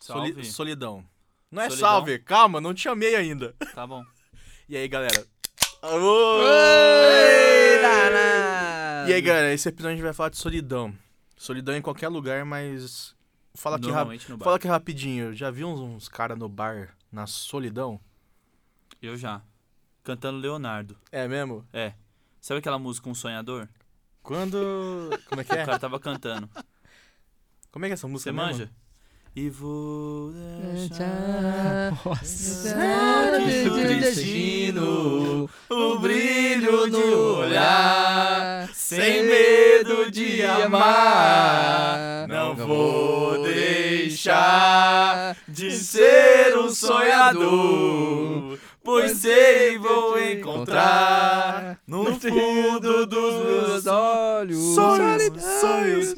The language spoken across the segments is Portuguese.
Salve. solidão. Não é Solidão. salve, calma, não te chamei ainda. Tá bom. E aí, galera? Alô! E aí, galera, esse episódio a gente vai falar de solidão. Solidão em qualquer lugar, mas. Fala aqui, bar. Fala aqui rapidinho. Já viu uns, uns caras no bar na solidão? Eu já. Cantando Leonardo. É mesmo? É. Sabe aquela música Um Sonhador? Quando. Como é que O é? cara tava cantando. Como é que é essa música? Você mesmo? manja? E vou deixar Nossa. do destino o brilho no olhar, sem medo de amar. Não vou deixar de ser um sonhador, pois sei vou encontrar no fundo dos meus olhos. Sonhos, sonhos.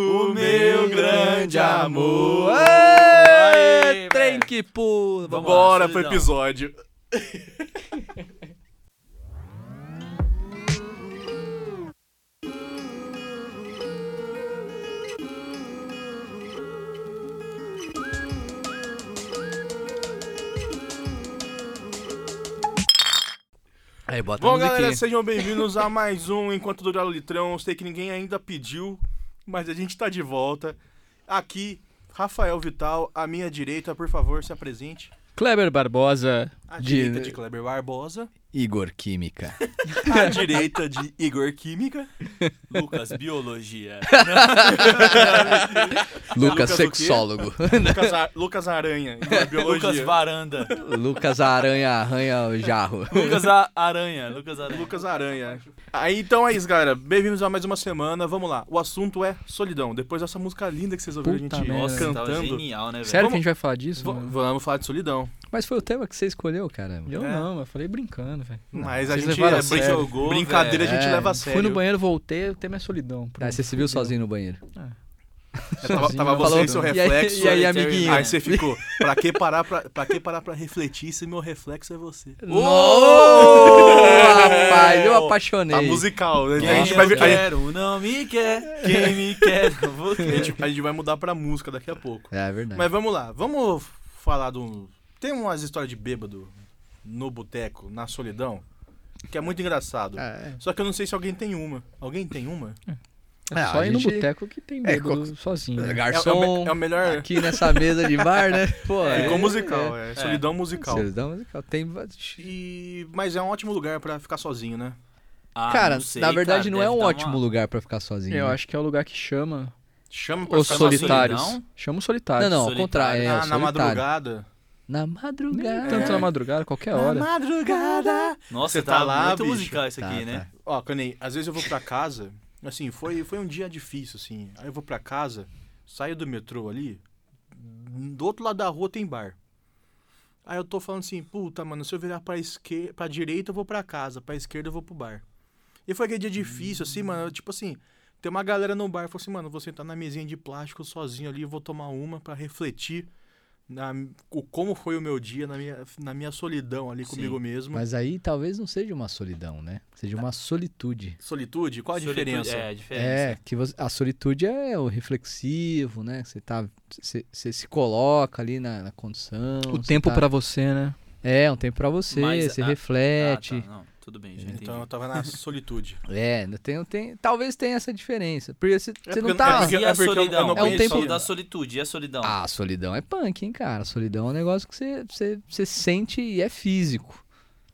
O meu grande amor. Aê, Aê, trem que pula. Vamos lá, Bora pro solidão. episódio. Aí, Bom, galera, sejam bem-vindos a mais um Enquanto Durar o Litrão. Eu sei que ninguém ainda pediu, mas a gente tá de volta. Aqui, Rafael Vital, à minha direita, por favor, se apresente. Kleber Barbosa, À de direita de Kleber Barbosa, Igor Química. à direita de Igor Química, Lucas Biologia. Lucas Lucas? Sexólogo. Lucas, Ar- Lucas Aranha, Igor Biologia. Lucas Varanda. Lucas Aranha Arranha o Jarro. Lucas A- Aranha. Lucas Aranha. Lucas Aranha. Aí, então é isso, galera. Bem-vindos a mais uma semana. Vamos lá. O assunto é solidão. Depois dessa música linda que vocês ouviram Puta a gente merda. Nossa, tava cantando. genial, né, velho? Sério Vamos- que a gente vai falar disso? V- mano? vamos falar de solidão. Mas foi o tema que você escolheu, cara. Eu É. não, eu falei brincando, velho. Mas a vocês gente levaram é a. Jogou, brincadeira a velho. gente É, leva a Fui sério. no banheiro, voltei, o tema é solidão. Ah, Pronto. você se viu sozinho no banheiro. É, tava, tava Sozinho, você falou- e seu E aí- reflexo. e aí, eterno. amiguinho? Aí você ficou, pra que parar pra, pra, que parar pra refletir se meu reflexo é você? Ô, rapaz, eu apaixonei. A musical, né? Quem a, gente eu vai, ver- a, quero não me quer. Quem me quer não vou a, gente, a gente vai mudar pra música daqui a pouco. É verdade. Mas vamos lá, vamos falar do. Tem umas histórias de bêbado no boteco, na solidão, que é muito engraçado. É. Só que eu não sei se alguém tem uma. Alguém tem uma? É, Só a ir no boteco que tem É, bêbado sozinho. né? É, é o Garçom, me- é o melhor. aqui nessa mesa de bar, né? Pô, É, Ficou musical, é, solidão musical. Solidão musical. Tem... E... Mas é um ótimo lugar pra ficar sozinho, né? Ah, Cara, sei, na verdade cara, não é um ótimo uma- lugar pra ficar sozinho. Eu né? acho que é o lugar que chama Chama pra os solitários. Chama os solitários. Não, não, ao Solitário. contrário. É, Ah, o na solitário. madrugada. Na Nem madrugada. tanto na madrugada, qualquer hora. madrugada. Nossa, Você tá, tá lá, muito bicho? musical isso Tá, aqui, tá. né? Ó, Canei, às vezes eu vou pra casa, assim, foi, foi um dia difícil, assim. Aí eu vou pra casa, saio do metrô ali, do outro lado da rua tem bar. Aí eu tô falando assim, puta, mano, se eu virar pra, esquer... pra direita eu vou pra casa, pra esquerda eu vou pro bar. E foi aquele dia difícil, assim, mano, eu, tipo assim, tem uma galera no bar, falou assim, mano, eu vou sentar na mesinha de plástico sozinho ali, eu vou tomar uma pra refletir na, o, como foi o meu dia, na minha, na minha solidão ali Sim. comigo mesmo. Mas aí talvez não seja uma solidão, né? Seja uma solitude. Solitude? Qual a Solitude- diferença? É, a diferença. É, que você- a solitude é o reflexivo, né? Você tá, você, você se coloca ali na, na condição. O tempo tá- pra você, né? É, um tempo pra você, Mas você a- reflete. Ah, tá, não, tudo bem, já entendi. Então eu tava na solitude. É, tem, tem, talvez tenha essa diferença. Porque você, É você porque- não tá. é porque- e a eu- eu solidão? não É um tempo- da solitude, e a solidão? Ah, a solidão é punk, hein, cara? A solidão é um negócio que você, você, você sente e é físico.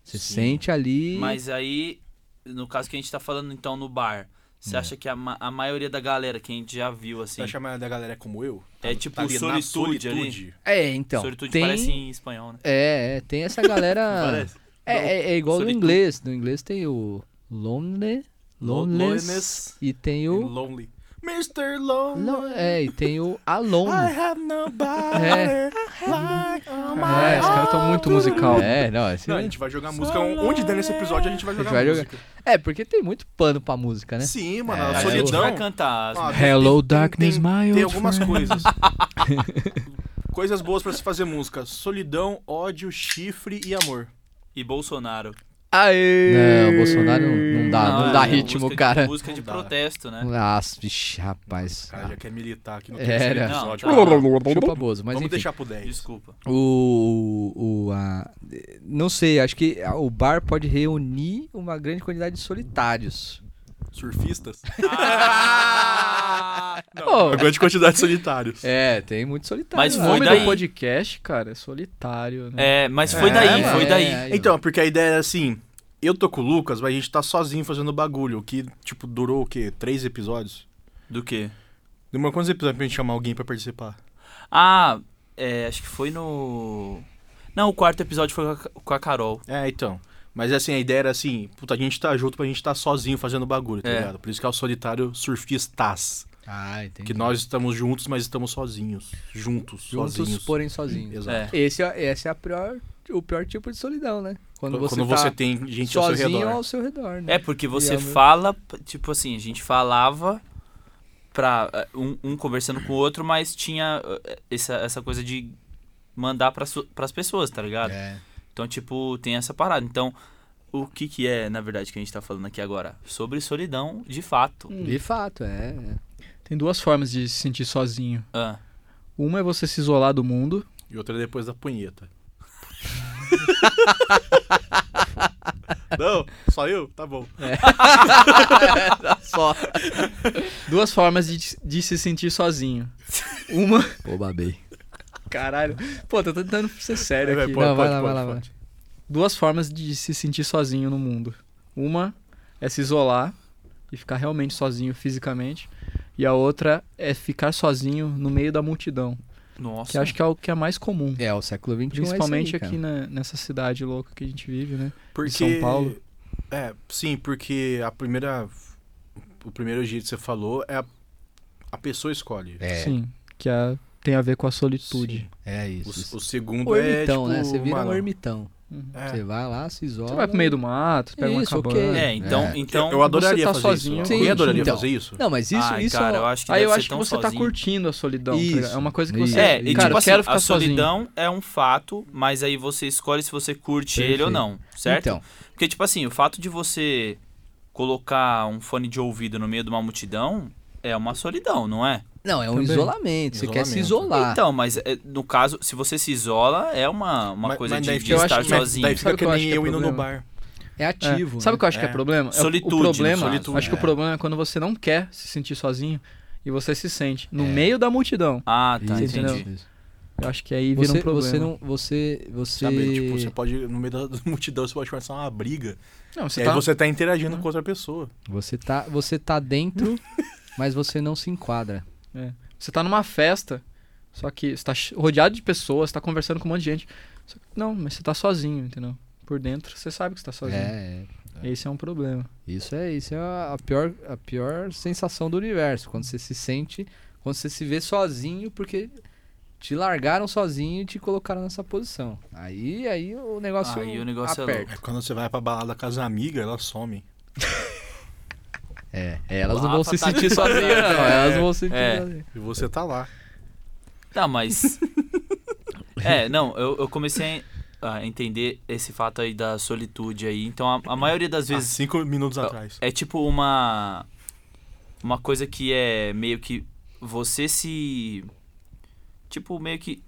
Você Sim. sente ali. Mas aí, no caso que a gente tá falando então no bar, você É. acha que a, ma- a maioria da galera que a gente já viu, Você assim, acha que a maioria da galera é como eu? É tipo ali na solitude ali? É, então. solitude tem... parece em espanhol, né? É, é, tem essa galera. Parece. É, é, é igual no inglês. No inglês tem o lonely, loneliness, Loneliness e tem o. Lonely. Mr. Lonely. Lo- é, e tem o alone. I have nobody É. like É, os caras tão muito musical. É, não, esse Não, a gente vai jogar música onde der nesse episódio, a gente vai A gente jogar vai jogar. música. É, porque tem muito pano pra música, né? Sim, mano, É, a a gente solidão. vai cantar. assim. Ó, tem- Hello, tem- tem- darkness, tem- my Tem old algumas friend. coisas. coisas boas pra se fazer música. Solidão, ódio, chifre e amor. E Bolsonaro. Aê! Não, o Bolsonaro não, não dá, não, é dá uma ritmo, música de- cara. música de Não dá. protesto, né? Nossa, vixe, rapaz. O cara já quer militar aqui no É, terceiro episódio. Não, tá. Chupa Bozo, mas Vamos enfim. deixar pro 10. Desculpa. O, o a, não sei, acho que o bar pode reunir uma grande quantidade de solitários. Surfistas? Ô, Uma grande quantidade de solitários. É, tem muito solitário. Mas lá. foi nome daí. do podcast, cara, é solitário, né? É, mas foi É, daí, mano, foi é, daí. é. Aí, Então, porque a ideia era assim, eu tô com o Lucas, mas a gente tá sozinho fazendo bagulho, o que, tipo, durou o quê? Três episódios? Do quê? Demorou quantos episódios pra gente chamar alguém pra participar? Ah, é, acho que foi no. Não, o quarto episódio foi com a- com a Carol. É, então. Mas assim, a ideia era assim, puta, a gente tá junto pra gente tá sozinho fazendo bagulho, tá É. ligado? Por isso que é o solitário surfistas. Ah, entendi. Que nós estamos juntos, mas estamos sozinhos. Juntos, Juntos, sozinhos. porém sozinhos. Exato. É. Esse, é- esse é a pior, o pior tipo de solidão, né? Quando você, Quando tá você tem gente ao seu sozinho redor. ao seu redor, né? É, porque você E ao meu- fala, tipo assim, a gente falava pra eh, um, um conversando com o outro, mas tinha eh, essa, essa coisa de mandar para as pessoas, tá ligado? É. Então, tipo, tem essa parada. Então, o que que é, na verdade, que a gente tá falando aqui agora? Sobre solidão, de fato. De fato, é. é. Tem duas formas de se sentir sozinho. Ah, Uma é você se isolar do mundo. E outra é depois da punheta. Não, só eu? Tá bom. Só. Duas formas de, de se sentir sozinho. Uma. Pô, babei. Caralho. Pô, tô tentando ser sério Vai, aqui. pode, Não, vai pode, lá, pode, vai lá, pode. Duas formas de se sentir sozinho no mundo. Uma é se isolar e ficar realmente sozinho fisicamente. E a outra é ficar sozinho no meio da multidão. nossa. Que acho que é o que é mais comum. É, o século XXI Principalmente é aí, aqui na- nessa cidade louca que a gente vive, né? Porque... São Paulo. É, sim, porque a primeira. O primeiro jeito que você falou é a, a pessoa escolhe. É, Sim. Que é- tem a ver com a solitude. Sim. é isso. O, o segundo O é. ermitão, tipo, né? Você vira mano, um ermitão. Uhum. é. Você vai lá, se isola. Você vai pro meio do mato, você pega Isso, uma cabana. ok. É, então, É. então eu adoraria tá fazer sozinho. isso. Sim, Alguém adoraria então. fazer isso? Não, mas isso, Ai, isso cara, é... eu acho que Aí eu acho que você tá sozinho. curtindo a solidão. tá Isso, é uma coisa que isso. você. É, e cara, tipo eu assim, quero ficar a sozinho. solidão é um fato, mas aí você escolhe se você curte ele ou Perfeito. não, certo? Então, Porque, tipo assim, o fato de você colocar um fone de ouvido no meio de uma multidão é uma solidão, não é? Não, é um Também. isolamento. Você quer se isolar. Então, mas é, no caso, se você se isola, é uma, uma Mas- coisa mas de, de estar mas Daí sozinho. fica Sabe que que eu nem que é eu indo no bar. É ativo. É. Sabe o né? que eu acho que é É. problema? É o- Solitude, o problema, solitude, acho que é. o problema é quando você não quer se sentir sozinho e você se sente no É. meio da multidão. Ah, tá, Isso, entendi. entendeu? Eu acho que aí vira Você, um problema. você não. Você. Você. Sabe? Tipo, você pode, no meio da multidão, você pode começar uma briga. Não, você e tá... aí você tá interagindo com outra pessoa. Você tá, você tá dentro, mas você não se enquadra. Você tá numa festa, só que você tá ch- rodeado de pessoas, tá conversando com um monte de gente. Só que- não, mas você tá sozinho, entendeu? Por dentro, você sabe que você tá sozinho. É, é. Esse é um problema. Isso é, isso é a pior, a pior sensação do universo. Quando você se sente, quando você se vê sozinho, porque te largaram sozinho e te colocaram nessa posição. Aí, aí o negócio Aí o negócio é aperta. É quando você vai pra balada com as amigas, elas somem. É, elas O não vão se tá sentir sozinhas, não. Elas não vão se sentir É. sozinhas. E você tá lá. Tá, mas. é, não, eu, eu comecei a entender esse fato aí da solitude aí. Então, a, a maioria das vezes cinco minutos atrás. é tipo uma. Uma coisa que é meio que você se. Tipo, meio que.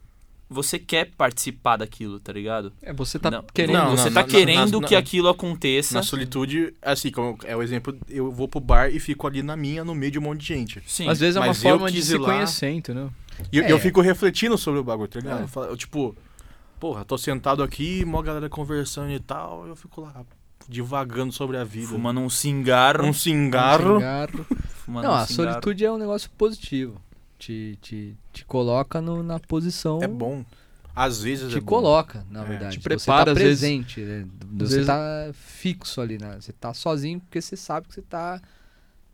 Você quer participar daquilo, tá ligado? É, você tá Não, querendo. Não, você na- tá querendo na- que aquilo aconteça. Na solitude, assim, como é o exemplo, eu vou pro bar e fico ali na minha, no meio de um monte de gente. Sim. Às vezes é uma Mas forma de se lá- conhecer, entendeu? E eu- É. eu fico refletindo sobre o bagulho, tá ligado? É. Eu falo- eu, tipo, porra, tô sentado aqui, mó galera conversando e tal, eu fico lá, divagando sobre a vida. Fumando um cigarro. um cigarro. Cigarro. Fumando Não, um a cigarro. solitude é um negócio positivo. Te, te, te coloca no- na posição. É bom. Às vezes Te é bom. coloca, na É, verdade. te você prepara, tá às vezes- presente. né? Você vezes- tá fixo ali, né? Você tá sozinho porque você sabe que você tá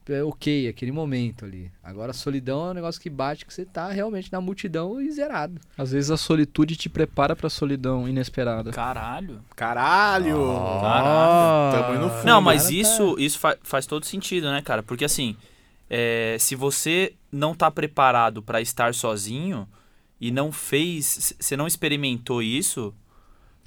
é, ok, aquele momento ali. Agora a solidão é um negócio que bate que você tá realmente na multidão e zerado. Às vezes a solitude te prepara pra solidão inesperada. Caralho. Caralho! Caralho. Tamo indo fundo. Não, mas cara tá- isso, isso fa- faz todo sentido, né, cara? Porque assim, é, se você não tá preparado pra estar sozinho e não fez, você não experimentou isso,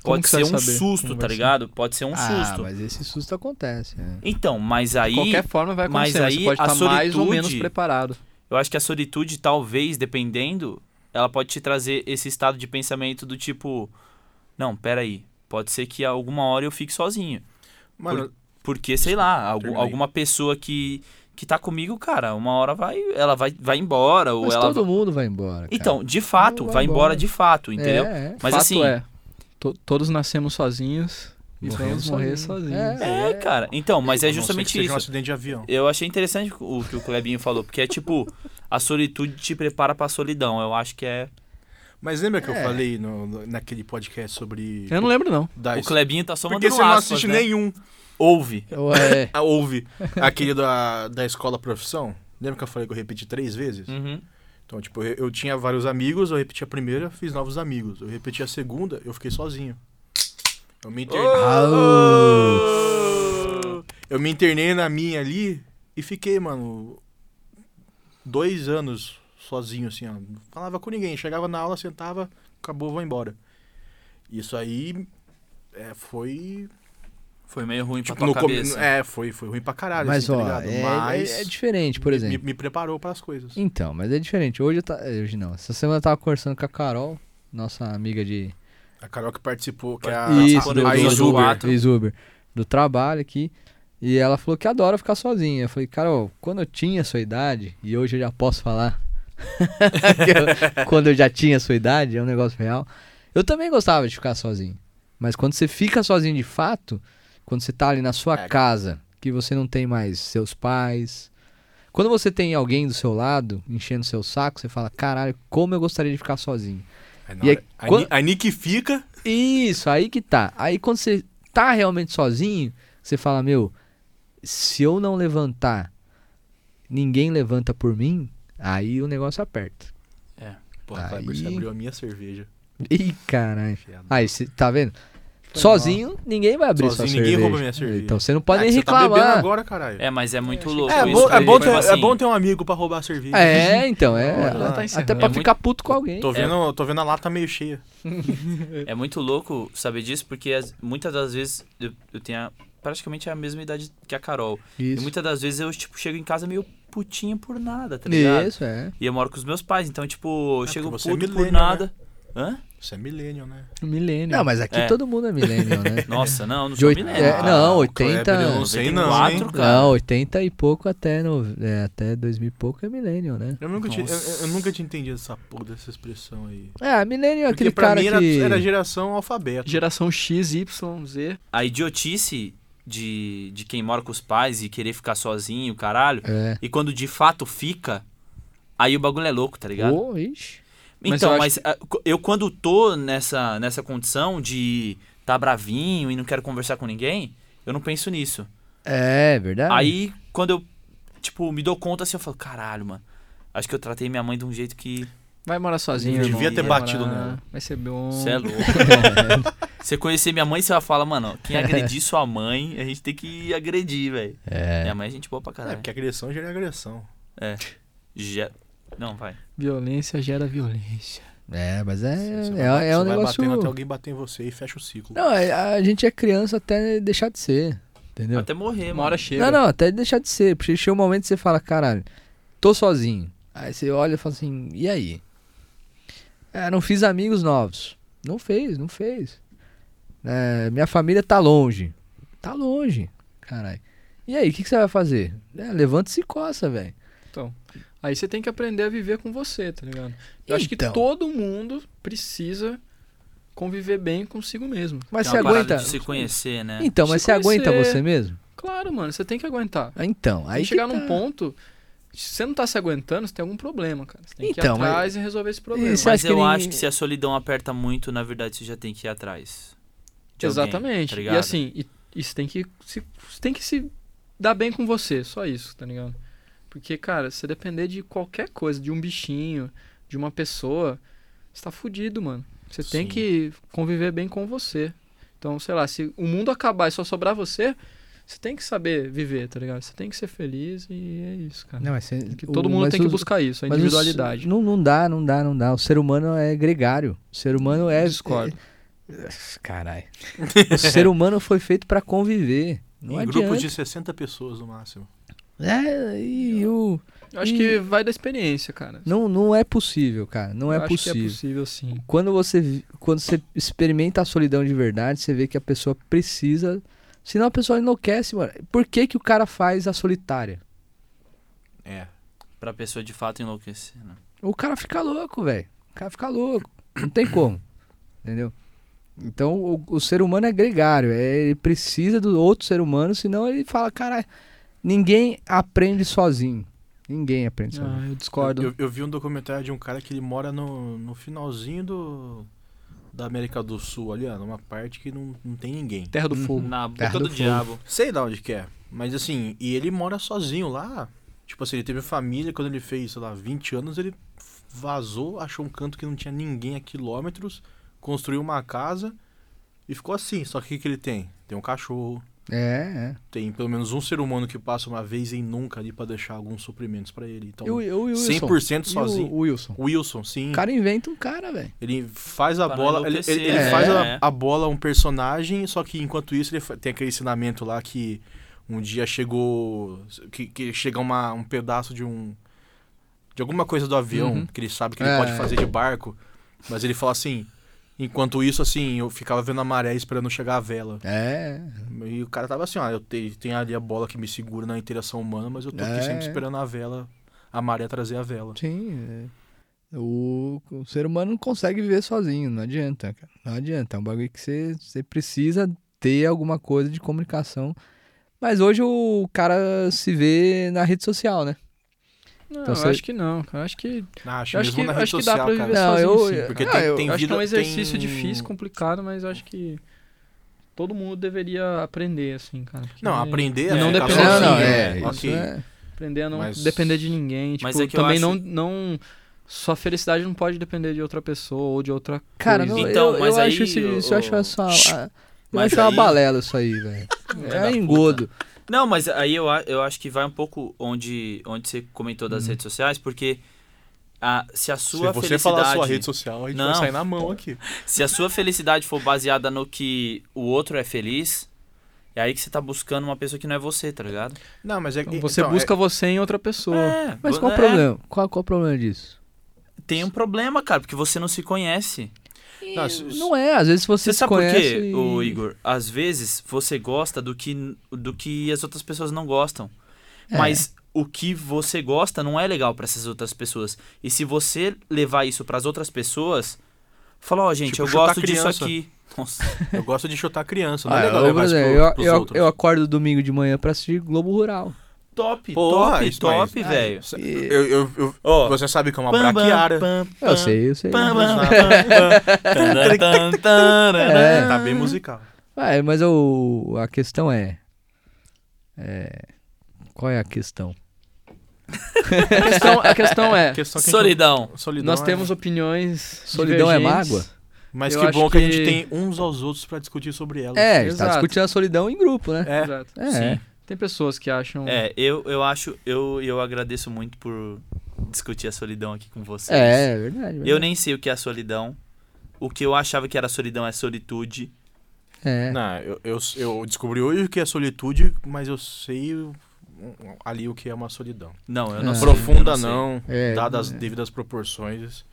Como Pode ser um saber susto, como tá ligado? Pode ser um ah, susto. mas esse susto acontece. é. Então, mas De aí. qualquer forma vai mas acontecer. aí você pode a estar mais ou menos solitude- preparado. Eu acho que a solitude, talvez, dependendo, ela pode te trazer esse estado de pensamento do tipo. Não, peraí. Pode ser que alguma hora eu fique sozinho. Mano, Porque, sei lá, algu- Terminei. alguma pessoa que, que tá comigo, cara, uma hora vai. Ela vai, vai embora. Ou Mas ela todo mundo vai embora. cara. Então, de fato, Vai vai embora embora. de fato, entendeu? É, é. Mas Fato assim. é, to- todos nascemos sozinhos e vamos morrer sozinhos. sozinhos. É. É, cara. Então, mas é justamente seja um isso. acidente de avião. Eu achei interessante o que o Clebinho falou, porque é tipo, a solitude te prepara pra solidão. Eu acho que é. Mas lembra que eu É. falei no- no- naquele podcast sobre. Eu não lembro, não. Da O Clebinho tá só Porque mandando você não aspas, assiste né? nenhum. Ouve. Ué, Ah, ouve aquele da, da escola profissão. Lembra que eu falei que eu repeti três vezes? Uhum. Então, tipo, eu, eu tinha vários amigos, eu repeti a primeira, fiz novos amigos. Eu repeti a segunda, eu fiquei sozinho. Eu me internei, eu me internei na minha ali e fiquei, mano, dois anos sozinho, assim, ó. Não falava com ninguém. Chegava na aula, sentava, acabou, vou embora. Isso aí é, foi. Foi meio ruim pra Tipo, tua no come- cabeça. É, foi, foi ruim pra caralho, mas assim, tá ó, ligado? é, Mas é- é diferente, por exemplo. Me, me preparou para as coisas. Então, mas é diferente. Hoje eu tá, hoje não. Essa semana eu tava conversando com a Carol, nossa amiga de A Carol que participou, que é a, Isso, a, do, a do, do, Isuber. trabalho aqui. E ela falou que adora ficar sozinha. Eu falei, Carol, quando eu tinha a sua idade, e hoje eu já posso falar, eu- quando eu já tinha a sua idade, é um negócio real. Eu também gostava de ficar sozinho. Mas quando você fica sozinho de fato, quando você tá ali na sua É. casa, que você não tem mais seus pais. Quando você tem alguém do seu lado, enchendo seu saco, você fala, caralho, como eu gostaria de ficar sozinho. Na E aí, a, quando- a Nick fica. Isso, aí que tá. Aí quando você tá realmente sozinho, você fala, meu, se eu não levantar, ninguém levanta por mim, aí o negócio aperta. Porra, Aí- Kleber, você abriu a minha cerveja. Ih, caralho. Fiado. Aí, você tá vendo? Foi Sozinho, ninguém vai abrir Sozinho, sua ninguém cerveja. rouba minha cerveja. Então você não pode É, nem você tá reclamar. agora, caralho. É, mas é muito louco. É, isso, bom, é, porque, bom tipo ter, é assim, bom ter um amigo pra roubar a cerveja. É, então, é. Tá até pra É ficar puto com alguém. Tô vendo, tô vendo a lata meio cheia. É muito louco saber disso, porque as- muitas das vezes eu, eu tenho a- praticamente a mesma idade que a Carol. E Isso. muitas das vezes eu, tipo, chego em casa meio putinha por nada, tá ligado? Isso, é. E eu moro com os meus pais, então, tipo, eu É, chego você é puto por nada. Hã? Você é millennial, né? Milênio. Não, mas aqui É. todo mundo é millennial, né? Nossa, não, não De sou oit- milênio. é, não, 80 Kleber, eu não sei não, 94, hein? cara. Não, 80 e pouco até, no, é, até 2000 e pouco é millennial, né? Eu nunca, tinha, eu, eu nunca tinha entendido essa porra dessa expressão aí. É, millennial é aquele pra cara mim era, que... era geração alfabeto. Geração X, Y, Z. A idiotice de, de quem mora com os pais e querer ficar sozinho, caralho. É. E quando de fato fica, aí o bagulho é louco, tá ligado? Ô, ixi. Mas Então, eu mas, ah, co- eu quando tô nessa, nessa condição de tá bravinho e não quero conversar com ninguém, eu não penso nisso. É, verdade. Aí, quando eu, tipo, me dou conta assim, eu falo, caralho, mano. Acho que eu tratei minha mãe de um jeito que. Vai morar sozinho, Devia irmão. ter Vai batido morar. nela. Vai ser bom. Você é louco. Você conhecer minha mãe, você vai falar, mano, quem agredir sua mãe, a gente tem que agredir, velho. É. Minha mãe é gente boa pra É, caralho. porque agressão gera agressão. Já... Não, vai. Violência gera violência. É, mas é, Você vai é, é você um vai negócio... batendo até alguém bater em você e fecha o ciclo. Não, é- a gente é criança até deixar de ser, entendeu? Até morrer, Uma hora chega. Não, não, até deixar de ser. Porque chega um momento que você fala, caralho, tô sozinho. Aí você olha e fala assim, e aí? É, não fiz amigos novos. Não fez, não fez. É, minha família tá longe. Tá longe, caralho. E aí, o que, que você vai fazer? É, levanta e se coça, velho. Então, aí você tem que aprender a viver com você, tá ligado? Eu acho que Então. todo mundo precisa conviver bem consigo mesmo. Mas você aguenta. de se conhecer, né? Então, mas Se você aguenta você mesmo? Claro, mano, você tem que aguentar. Ah, Então, aí chegar tá. num ponto, se você não tá se aguentando, você tem algum problema, cara. Você tem que Então, ir mas- atrás e resolver esse problema. Você Mas que eu ninguém- acho que se a solidão aperta muito, na verdade, você já tem que ir atrás. de alguém, Exatamente. tá e ligado? assim, e, e você tem que se, você tem que se dar bem com você, só isso, tá ligado? Porque, cara, se depender de qualquer coisa, de um bichinho, de uma pessoa, você tá fudido, mano. Você tem Sim. que conviver bem com você. Então, sei lá, se o mundo acabar e só sobrar você, você tem que saber viver, tá ligado? Você tem que ser feliz e é isso, cara. Não, mas você- Que o- todo mundo mas tem que os- buscar isso, a mas os- individualidade. Não, não dá, não dá, não dá. O ser humano é gregário. O ser humano é. Discordo. Caralho. o ser humano foi feito pra conviver. Não em adianta. grupos de 60 pessoas no máximo. É, e o... Eu acho E- que vai da experiência, cara. Não, não é possível, cara. Não é Eu acho possível. que é possível, sim. Quando você, quando você experimenta a solidão de verdade, você vê que a pessoa precisa. Senão a pessoa enlouquece, mano. Por que, que o cara faz a solitária? É. Pra pessoa de fato enlouquecer, né? O cara fica louco, velho. O cara fica louco. Não tem como. Entendeu? Então o, o ser humano é gregário. É, ele precisa do outro ser humano, senão ele fala, cara, ninguém aprende sozinho. Ninguém aprende sozinho. Ah, eu discordo. Eu, eu vi um documentário de um cara que ele mora no, no finalzinho do, da América do Sul, ali, ó, numa parte que não, não tem ninguém. Terra do Uhum. Fogo. Na Terra boca do do, fogo. diabo. Sei lá onde que é. Mas assim, e ele mora sozinho lá. Tipo assim, ele teve família, quando ele fez, sei lá, 20 anos, ele vazou, achou um canto que não tinha ninguém a quilômetros, construiu uma casa e ficou assim. Só que o que, que ele tem? Tem um cachorro, É, é. tem pelo menos um ser humano que passa uma vez em nunca ali pra deixar alguns suprimentos pra ele. Então, E o, o Wilson? 100% E o- sozinho. O Wilson. Wilson, sim. O cara inventa um cara, velho. Ele faz a Pra bola, ele, ele- ele é. faz a, É. a bola um personagem, só que enquanto isso ele tem aquele ensinamento lá que um dia chegou que, que chega uma, um pedaço de um de alguma coisa do avião Uhum. que ele sabe que ele É. pode fazer de barco, mas ele fala assim, enquanto isso assim, eu ficava vendo a maré esperando chegar a vela. É. E o cara tava assim, ó, eu te- tenho ali a bola que me segura na interação humana, mas eu tô aqui É. sempre esperando a vela, a maré trazer a vela. Sim. é. O, o ser humano não consegue viver sozinho, não adianta, cara. Não adianta. É um bagulho que você, você precisa ter alguma coisa de comunicação. Mas hoje o cara se vê na rede social, né? Não, Então eu você- acho que não. Eu acho que, Ah, acho eu acho que, na rede acho que social, dá pra cara. viver Não, sozinho, eu- sim. Porque Ah, tem, eu- tem eu acho que vida, é um exercício tem- difícil, complicado, mas eu acho que todo mundo deveria aprender, assim, cara. Não, aprender Não a ficar depender- sozinho, não, não, é, isso ok. é. Aprender a não Mas- depender de ninguém. Tipo, Mas é que eu também acho- não, não. Sua felicidade não pode depender de outra pessoa ou de outra Cara, coisa. não, Então, eu, mas eu aí, acho isso, isso eu acho essa, eu Mas acho uma aí- balela isso aí, velho. da É puta. Não, mas aí eu, eu acho que vai um pouco onde, onde você comentou das Uhum. redes sociais, porque a, se a Se sua você felicidade. falar a sua rede social, a gente Não. vai sair na mão aqui. Se a sua felicidade for baseada no que o outro é feliz, é aí que você tá buscando uma pessoa que não é você, tá ligado? Não, mas é Então, você então, busca você em outra pessoa. É, Mas qual o é, problema? Qual, qual o problema disso? Tem um problema, cara, porque você não se conhece. Não, Não é, às vezes você Você se sabe por quê, e- ô Igor? Às vezes você gosta do que, do que as outras pessoas não gostam. É. Mas o que você gosta não é legal pra essas outras pessoas. E se você levar isso pras outras pessoas, fala, ó, gente, Tipo, eu gosto disso criança. aqui. Nossa. Eu gosto de chutar criança, não Ah, é legal eu, levar isso pro, eu, eu, eu acordo domingo de manhã pra assistir Globo Rural. Top, Porra, top, isso, top, mas- velho. Eu, eu, eu- Ó, você sabe que é uma pam, braquiara. pam, pam, Eu sei, eu sei. É. Tá bem musical. É, mas o, a questão é, é. Qual é a questão? A, questão, a questão é, A questão que Solidão. gente- solidão nós é- temos opiniões Solidão é mágoa? Mas eu que acho bom que... a gente tem uns aos outros pra discutir sobre ela. É, a gente tá discutindo a solidão em grupo, né? É. Exato. É. Sim. Tem pessoas que acham. É, eu, eu acho, eu, eu agradeço muito por discutir a solidão aqui com vocês. É, é verdade. Eu verdade. nem sei o que é a solidão. O que eu achava que era solidão é solitude. É. Não, eu, eu, eu descobri hoje o que é solitude, mas eu sei ali o que é uma solidão. Não, eu não É. sei. eu Profunda sei. não, É, dadas as é. devidas proporções.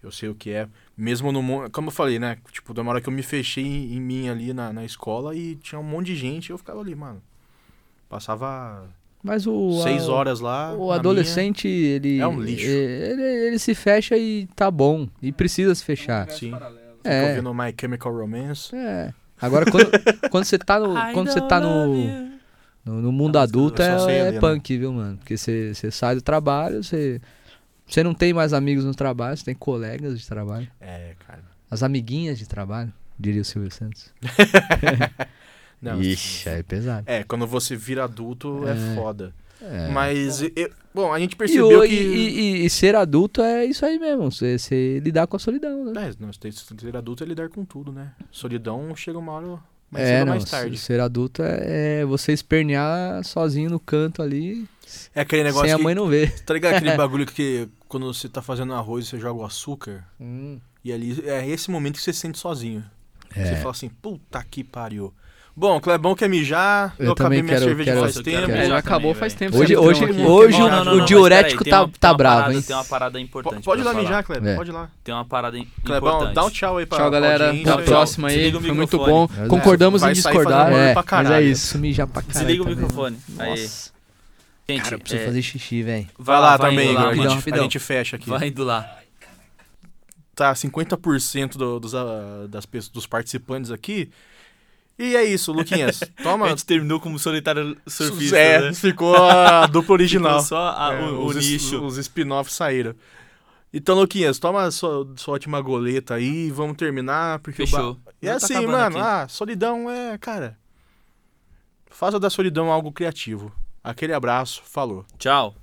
Eu sei o que é. Mesmo no mundo. Como eu falei, né? Tipo, da hora que eu me fechei em, em mim ali na, na escola e tinha um monte de gente, eu ficava ali, mano. Passava Mas o. seis a- horas lá. O adolescente, ele. É um lixo. Ele, ele se fecha e tá bom. E precisa se fechar. Minha, sim. Fica É. ouvindo My Chemical Romance. É. Agora, quando, quando você tá no. Quando você tá no. No, no mundo Não, adulto é, ali, é né? punk, viu, mano? Porque você você sai do trabalho, você. Você não tem mais amigos no trabalho, você tem colegas de trabalho. É, cara. As amiguinhas de trabalho, diria o Silvio Santos. Não, Ixi, aí é pesado. É, quando você vira adulto é, É. foda. É. Mas, eu- bom, a gente E, percebeu o- que. e- e- e ser adulto é isso aí mesmo, você, você lidar com a solidão, né? É, temos ser adulto é lidar com tudo, né? Solidão chega uma hora mais é, não, mais tarde. ser adulto é, é você espernear sozinho no canto ali, É aquele negócio sem a que, mãe não ver. Tá ligado aquele bagulho que quando você tá fazendo arroz você joga o açúcar? Hum, E ali é esse momento que você se sente sozinho. É. Você fala assim, puta que pariu. Bom, Clebão quer mijar, eu, Eu acabei também minha quero- cerveja quero- faz eu tempo. quero É, já acabou também, faz tempo. Hoje- hoje- aqui. hoje- Não, o- não, não, o não, diurético peraí, tá- uma- tá bravo, parada- hein? Tem uma parada Po- importante. Pode ir lá falar. mijar, Clebão, É. pode ir lá. Tem uma parada im- Clebão, importante. dá um tchau aí pra Tchau, galera. Até a próxima aí. Foi muito bom. Concordamos em discordar. É, pra mas é caralho. isso, mijar pra caralho. Desliga o também. microfone. Aí. Gente, Cara, eu preciso é, fazer xixi, velho. Vai lá vai também, indo Igor. lá, a, gente, rapidão. a gente fecha aqui. Vai indo lá. Tá 50% do, dos, ah, das, pessoas- dos participantes aqui. E é isso, Luquinhas. A Toma. gente terminou como solitário surfista, é, né? ficou a dupla original. Ficou só a- É, o, os, nicho. Os spin-offs saíram. Então, Luquinhas, toma a sua, sua última goleta aí, vamos terminar, porque o ba- Fechou. E Já tá assim, mano, aqui. ah, solidão é, cara. Faça da solidão algo criativo. Aquele abraço, falou. Tchau.